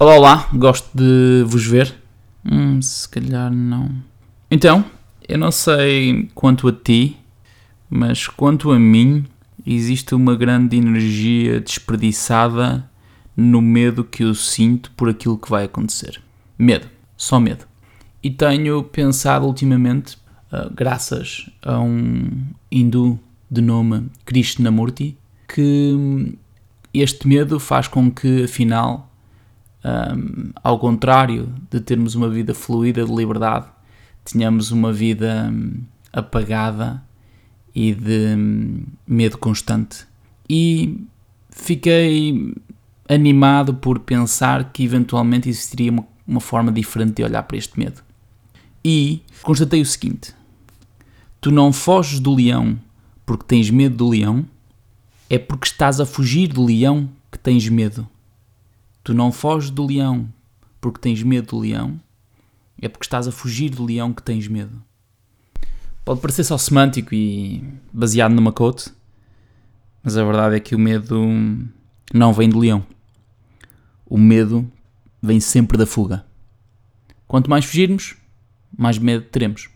Olá, olá, gosto de vos ver. Hum, se calhar não. Então, eu não sei quanto a ti, mas quanto a mim, existe uma grande energia desperdiçada no medo que eu sinto por aquilo que vai acontecer. Medo, só medo. E tenho pensado ultimamente, uh, graças a um hindu de nome Krishnamurti, que este medo faz com que, afinal, um, ao contrário de termos uma vida fluida de liberdade, tínhamos uma vida um, apagada e de um, medo constante. E fiquei animado por pensar que eventualmente existiria uma, uma forma diferente de olhar para este medo. E constatei o seguinte: tu não foges do leão porque tens medo do leão, é porque estás a fugir do leão que tens medo. Tu não foges do leão porque tens medo do leão, é porque estás a fugir do leão que tens medo. Pode parecer só semântico e baseado numa quote, mas a verdade é que o medo não vem do leão. O medo vem sempre da fuga. Quanto mais fugirmos, mais medo teremos.